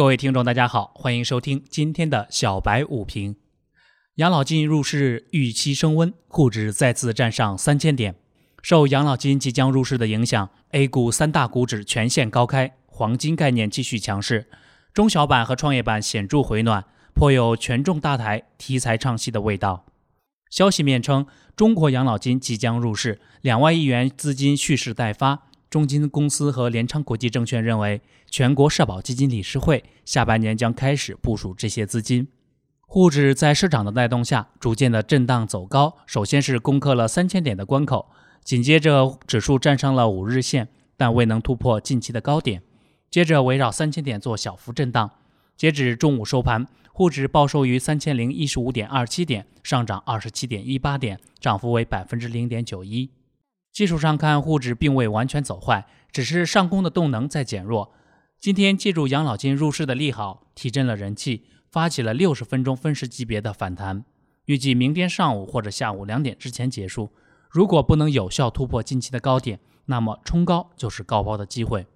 各位听众，大家好，欢迎收听今天的小白午评。养老金入市预期升温，沪指再次站上三千点。受养老金即将入市的影响，A 股三大股指全线高开，黄金概念继续强势，中小板和创业板显著回暖，颇有权重大台题材唱戏的味道。消息面称，中国养老金即将入市，两万亿元资金蓄势待发。中金公司和联昌国际证券认为，全国社保基金理事会下半年将开始部署这些资金。沪指在市场的带动下，逐渐的震荡走高，首先是攻克了三千点的关口，紧接着指数站上了五日线，但未能突破近期的高点，接着围绕三千点做小幅震荡。截止中午收盘，沪指报收于三千零一十五点二七点，上涨二十七点一八点，涨幅为百分之零点九一。技术上看，沪指并未完全走坏，只是上攻的动能在减弱。今天借助养老金入市的利好，提振了人气，发起了六十分钟分时级别的反弹，预计明天上午或者下午两点之前结束。如果不能有效突破近期的高点，那么冲高就是高抛的机会。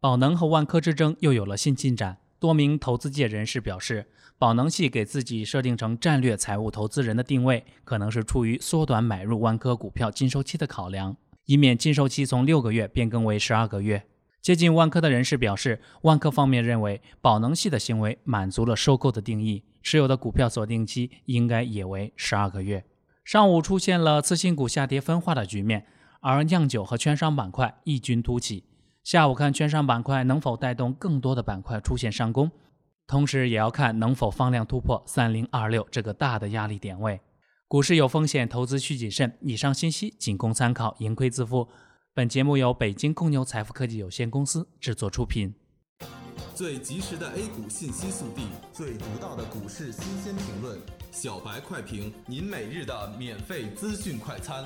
宝能和万科之争又有了新进展，多名投资界人士表示。宝能系给自己设定成战略财务投资人的定位，可能是出于缩短买入万科股票禁售期的考量，以免禁售期从六个月变更为十二个月。接近万科的人士表示，万科方面认为宝能系的行为满足了收购的定义，持有的股票锁定期应该也为十二个月。上午出现了次新股下跌分化的局面，而酿酒和券商板块异军突起。下午看券商板块能否带动更多的板块出现上攻。同时也要看能否放量突破三零二六这个大的压力点位。股市有风险，投资需谨慎。以上信息仅供参考，盈亏自负。本节目由北京公牛财富科技有限公司制作出品。最及时的 A 股信息速递，最独到的股市新鲜评论，小白快评，您每日的免费资讯快餐。